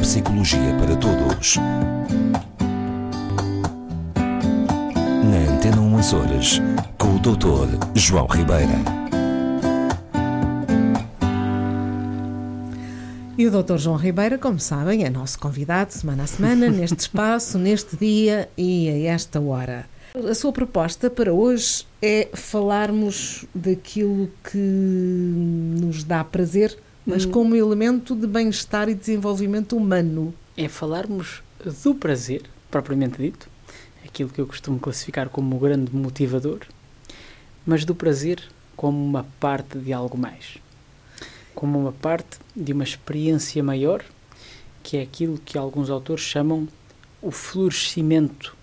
Neuropsicologia para Todos. Na Antena 1 Açores, com o Dr. João Ribeira. E o Dr. João Ribeira, como sabem, é nosso convidado semana a semana, neste espaço, neste dia e a esta hora. A sua proposta para hoje é falarmos daquilo que nos dá prazer, mas Hum. como elemento de bem-estar e desenvolvimento humano. é falarmos do prazer, propriamente dito, aquilo que eu costumo classificar como o grande motivador, mas do prazer como uma parte de algo mais. Como uma parte de uma experiência maior, que é aquilo que alguns autores chamam o florescimento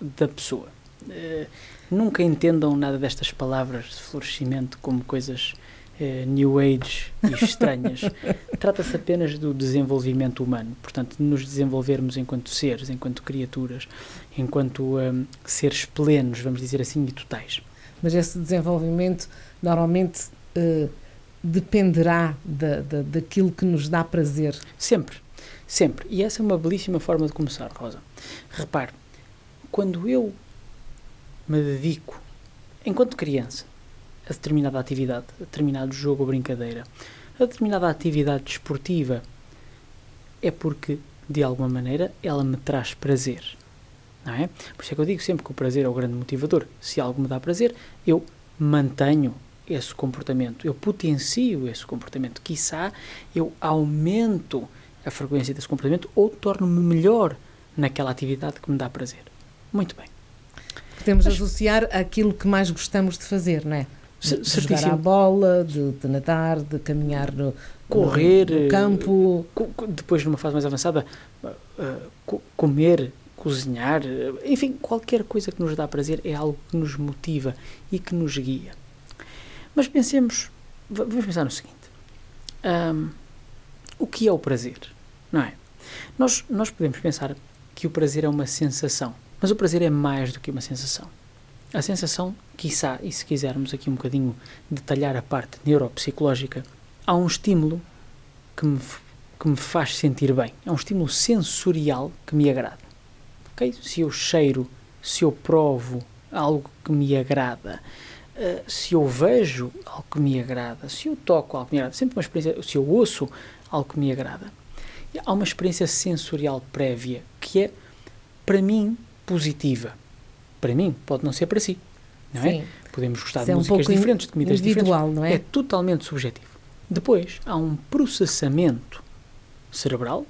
da pessoa. Eh, nunca entendam nada destas palavras de florescimento como coisas eh, new age e estranhas. Trata-se apenas do desenvolvimento humano, portanto, nos desenvolvermos enquanto seres, enquanto criaturas, enquanto hum, seres plenos, vamos dizer assim, e totais. Mas esse desenvolvimento normalmente eh, dependerá da, da, daquilo que nos dá prazer. Sempre, sempre. E essa é uma belíssima forma de começar, Rosa. Repare, quando eu me dedico, enquanto criança, a determinada atividade, a determinado jogo ou brincadeira, a determinada atividade desportiva, é porque, de alguma maneira, ela me traz prazer. Não é? Por isso é que eu digo sempre que o prazer é o grande motivador. Se algo me dá prazer, eu mantenho esse comportamento, eu potencio esse comportamento. Quiçá eu aumento a frequência desse comportamento ou torno-me melhor naquela atividade que me dá prazer. Muito bem. Podemos Mas- associar aquilo que mais gostamos de fazer, não é? De jogar à bola, de, de nadar, de caminhar no, Correr, no, no eh, campo. Co- Depois, numa fase mais avançada, uh, uh, co- comer, cozinhar, enfim, qualquer coisa que nos dá prazer é algo que nos motiva e que nos guia. Mas pensemos, va- vamos pensar no seguinte: Ahm, o que é o prazer? Não é? Nós, nós podemos pensar que o prazer é uma sensação, mas o prazer é mais do que uma sensação. A sensação, quiçá, e se quisermos aqui um bocadinho detalhar a parte neuropsicológica, há um estímulo que me, que me faz sentir bem. É um estímulo sensorial que me agrada. Ok? Se eu cheiro, se eu provo algo que me agrada, eh, se eu vejo algo que me agrada, se eu toco algo que me agrada, sempre uma experiência, se eu ouço algo que me agrada. Há uma experiência sensorial prévia que é, para mim, positiva. Para mim, pode não ser para si. Não é? Sim. Podemos gostar Isso de é um músicas in- diferentes, de comidas diferentes não é? é totalmente subjetivo. Depois, há um processamento cerebral,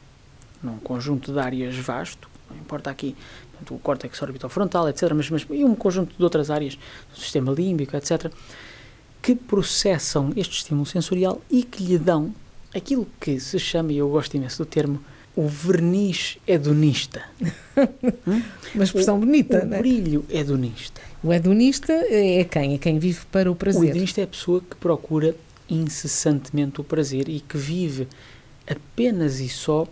num conjunto de áreas vasto, não importa aqui portanto, o córtex orbitofrontal, etc., mas, mas e um conjunto de outras áreas do sistema límbico, etc., que processam este estímulo sensorial e que lhe dão aquilo que se chama, e eu gosto imenso do termo, o verniz hedonista. Uma expressão bonita, o não é? brilho hedonista. O hedonista é quem? É quem vive para o O prazer. hedonista é a pessoa que procura incessantemente o prazer e que vive apenas e só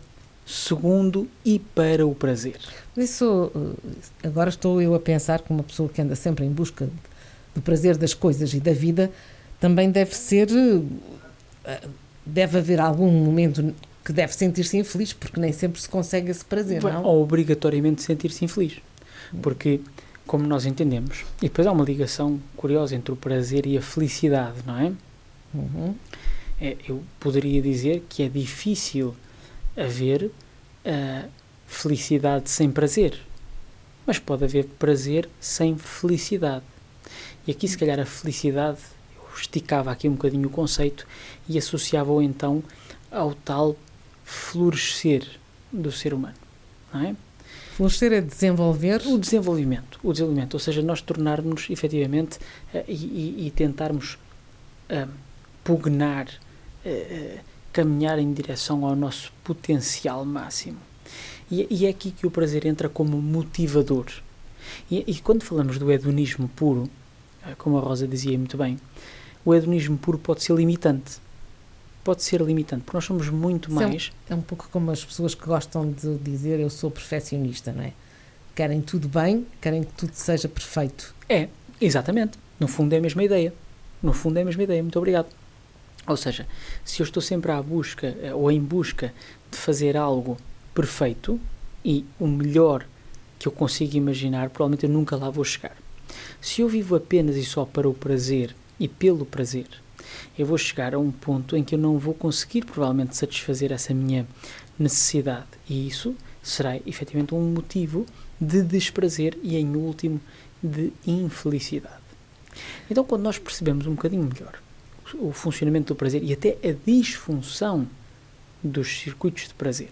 segundo e para o prazer. Isso, agora estou eu a pensar que uma pessoa que anda sempre em busca do prazer das coisas e da vida também deve ser. eh, Deve haver algum momento que deve sentir-se infeliz, porque nem sempre se consegue esse prazer, não? Ou obrigatoriamente sentir-se infeliz. Porque, como nós entendemos, e depois há uma ligação curiosa entre o prazer e a felicidade, não é? Uhum. É, eu poderia dizer que é difícil haver ah, felicidade sem prazer, mas pode haver prazer sem felicidade. E aqui, se calhar, a felicidade, eu esticava aqui um bocadinho o conceito e associava-o então ao tal florescer do ser humano, não é? Florescer é desenvolver. O desenvolvimento, o desenvolvimento, ou seja, nós tornarmos efetivamente eh, e, e- tentarmos ah, pugnar, eh, eh, caminhar em direção ao nosso potencial máximo. E, e é aqui que o prazer entra como motivador. E, e quando falamos do hedonismo puro, como a Rosa dizia muito bem, o hedonismo puro pode ser limitante. Pode ser limitante, porque nós somos muito mais. É um pouco como as pessoas que gostam de dizer eu sou perfeccionista, não é? Querem tudo bem, querem que tudo seja perfeito. É, exatamente. No fundo é a mesma ideia. No fundo é a mesma ideia. Muito obrigado. Ou seja, se eu estou sempre à busca eh, ou em busca de fazer algo perfeito e o melhor que eu consigo imaginar, provavelmente eu nunca lá vou chegar. Se eu vivo apenas e só para o prazer e pelo prazer, eu vou chegar a um ponto em que eu não vou conseguir provavelmente satisfazer essa minha necessidade e isso será efetivamente um motivo de desprazer e, em último, de infelicidade. Então, quando nós percebemos um bocadinho melhor o funcionamento do prazer e até a disfunção dos circuitos de prazer,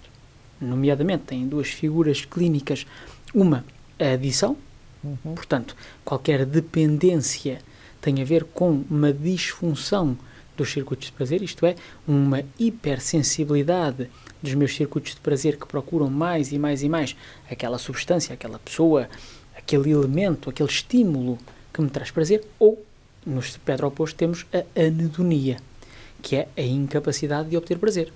nomeadamente tem duas figuras clínicas, uma a adição, uhum. portanto, qualquer dependência tem a ver com uma disfunção dos circuitos de prazer, isto é, uma hipersensibilidade dos meus circuitos de prazer que procuram mais e mais e mais aquela substância, aquela pessoa, aquele elemento, aquele estímulo que me traz prazer, ou no espectro oposto temos a anedonia, que é a incapacidade de obter prazer.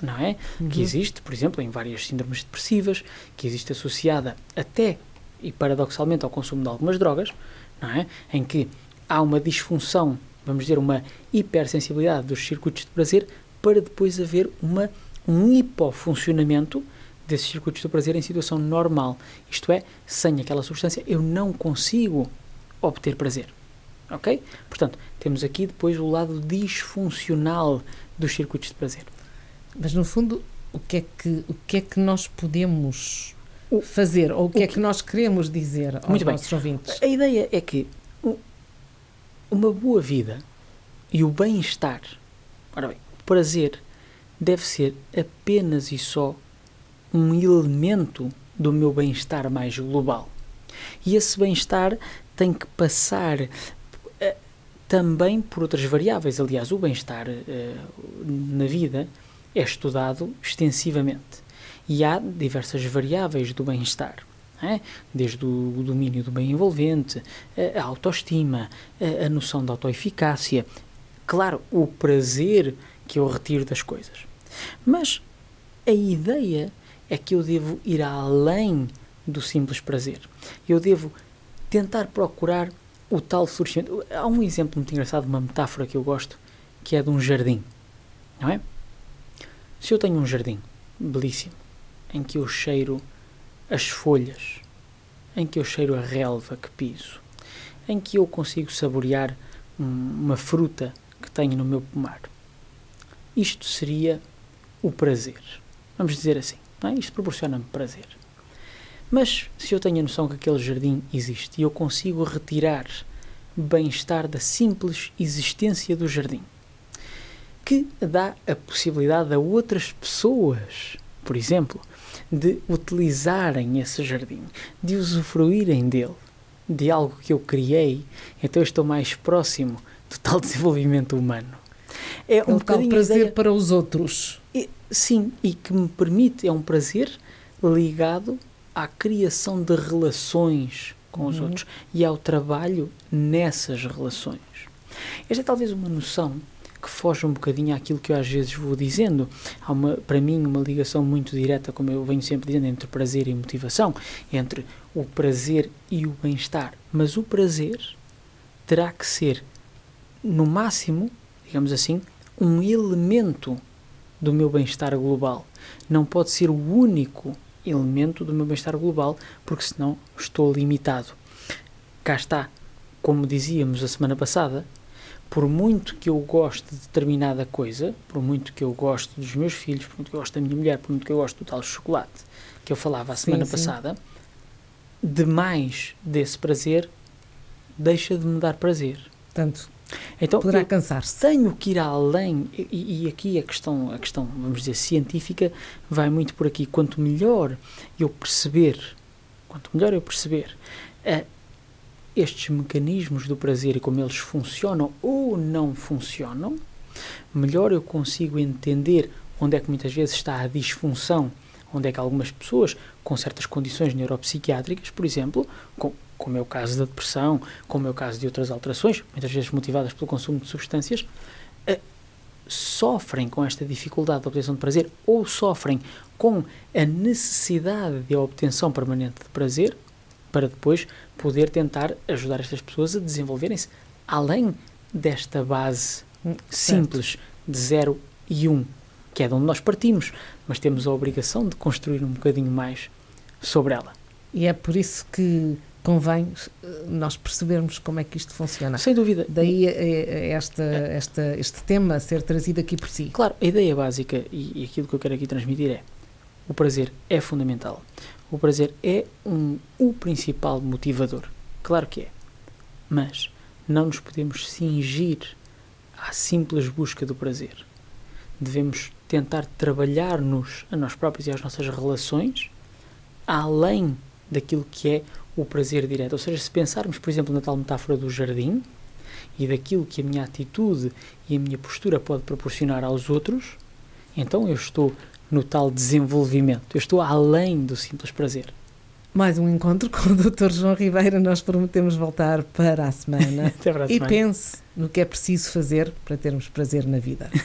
Não é? Uhum. Que existe, por exemplo, em várias síndromes depressivas, que existe associada até e paradoxalmente ao consumo de algumas drogas, não é? Em que há uma disfunção, vamos dizer, uma hipersensibilidade dos circuitos de prazer para depois haver uma um hipofuncionamento desses circuitos do prazer em situação normal. Isto é, sem aquela substância eu não consigo obter prazer. Ok? Portanto, temos aqui depois o lado disfuncional dos circuitos de prazer. Mas no fundo, o que é que, o que, é que nós podemos fazer ou o que o é que, que nós queremos dizer aos Muito nossos bem. ouvintes? A ideia é que uma boa vida e o bem-estar, ora bem, o prazer deve ser apenas e só um elemento do meu bem-estar mais global. E esse bem-estar tem que passar uh, também por outras variáveis. Aliás, o bem-estar uh, na vida é estudado extensivamente. E há diversas variáveis do bem-estar. É? Desde o domínio do bem envolvente, a autoestima, a, noção da autoeficácia, claro, o prazer que eu retiro das coisas. Mas a ideia é que eu devo ir além do simples prazer. Eu devo tentar procurar o tal florescimento. Há um exemplo muito engraçado, uma metáfora que eu gosto, que é de um jardim. Não é? Se eu tenho um jardim belíssimo, em que eu cheiro as folhas, em que eu cheiro a relva que piso, em que eu consigo saborear um, uma fruta que tenho no meu pomar. Isto seria o prazer. Vamos dizer assim. É? Isto proporciona-me prazer. Mas se eu tenho a noção que aquele jardim existe e eu consigo retirar bem-estar da simples existência do jardim, que dá a possibilidade a outras pessoas, por exemplo, de utilizarem esse jardim, de usufruírem dele, de algo que eu criei, então eu estou mais próximo do tal desenvolvimento humano. É um, um tal prazer ideia... para os outros. E, sim, e que me permite, é um prazer ligado à criação de relações com os uhum. outros e ao trabalho nessas relações. Esta é talvez uma noção que foge um bocadinho àquilo que eu às vezes vou dizendo. Há uma, para mim uma ligação muito direta, como eu venho sempre dizendo, entre prazer e motivação, entre o prazer e o bem-estar. Mas o prazer terá que ser, no máximo, digamos assim, um elemento do meu bem-estar global. Não pode ser o único elemento do meu bem-estar global, porque senão estou limitado. Cá está, como dizíamos a semana passada, por muito que eu goste de determinada coisa, por muito que eu goste dos meus filhos, por muito que eu goste da minha mulher, por muito que eu goste do tal chocolate que eu falava a semana sim, passada, sim. demais desse prazer deixa de me dar prazer. Portanto, então, poderá cansar-se. Tenho que ir além, e, e, aqui a questão, a questão, vamos dizer, científica vai muito por aqui. Quanto melhor eu perceber, quanto melhor eu perceber uh, estes mecanismos do prazer e como eles funcionam ou não funcionam, melhor eu consigo entender onde é que muitas vezes está a disfunção, onde é que algumas pessoas com certas condições neuropsiquiátricas, por exemplo, com, como é o caso da depressão, como é o caso de outras alterações, muitas vezes motivadas pelo consumo de substâncias, uh, sofrem com esta dificuldade de obtenção de prazer ou sofrem com a necessidade de obtenção permanente de prazer para depois poder tentar ajudar estas pessoas a desenvolverem-se além desta base hum, simples de 0 e 1, um, que é de onde nós partimos, mas temos a obrigação de construir um bocadinho mais sobre ela. E é por isso que convém eh, nós percebermos como é que isto funciona. Sem dúvida. Daí eh, eh, esta, esta, este tema ser trazido aqui por si. Claro, a ideia básica e, e aquilo que eu quero aqui transmitir é o prazer é fundamental. O prazer é um, o principal motivador. Claro que é. Mas não nos podemos cingir à simples busca do prazer. Devemos tentar trabalhar-nos a nós próprios e às nossas relações além daquilo que é o prazer direto. Ou seja, se pensarmos, por exemplo, na tal metáfora do jardim e daquilo que a minha atitude e a minha postura pode proporcionar aos outros, então eu estou no tal desenvolvimento, eu estou além do simples prazer. Mais um encontro com o Dr. João Ribeira. Nós prometemos voltar para a semana. para a e semana. pense no que é preciso fazer para termos prazer na vida.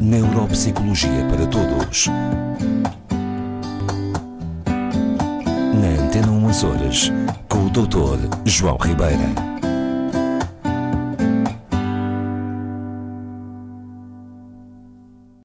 Neuropsicologia para Todos. Na Antena 1 Horas, Dr. João Ribeira.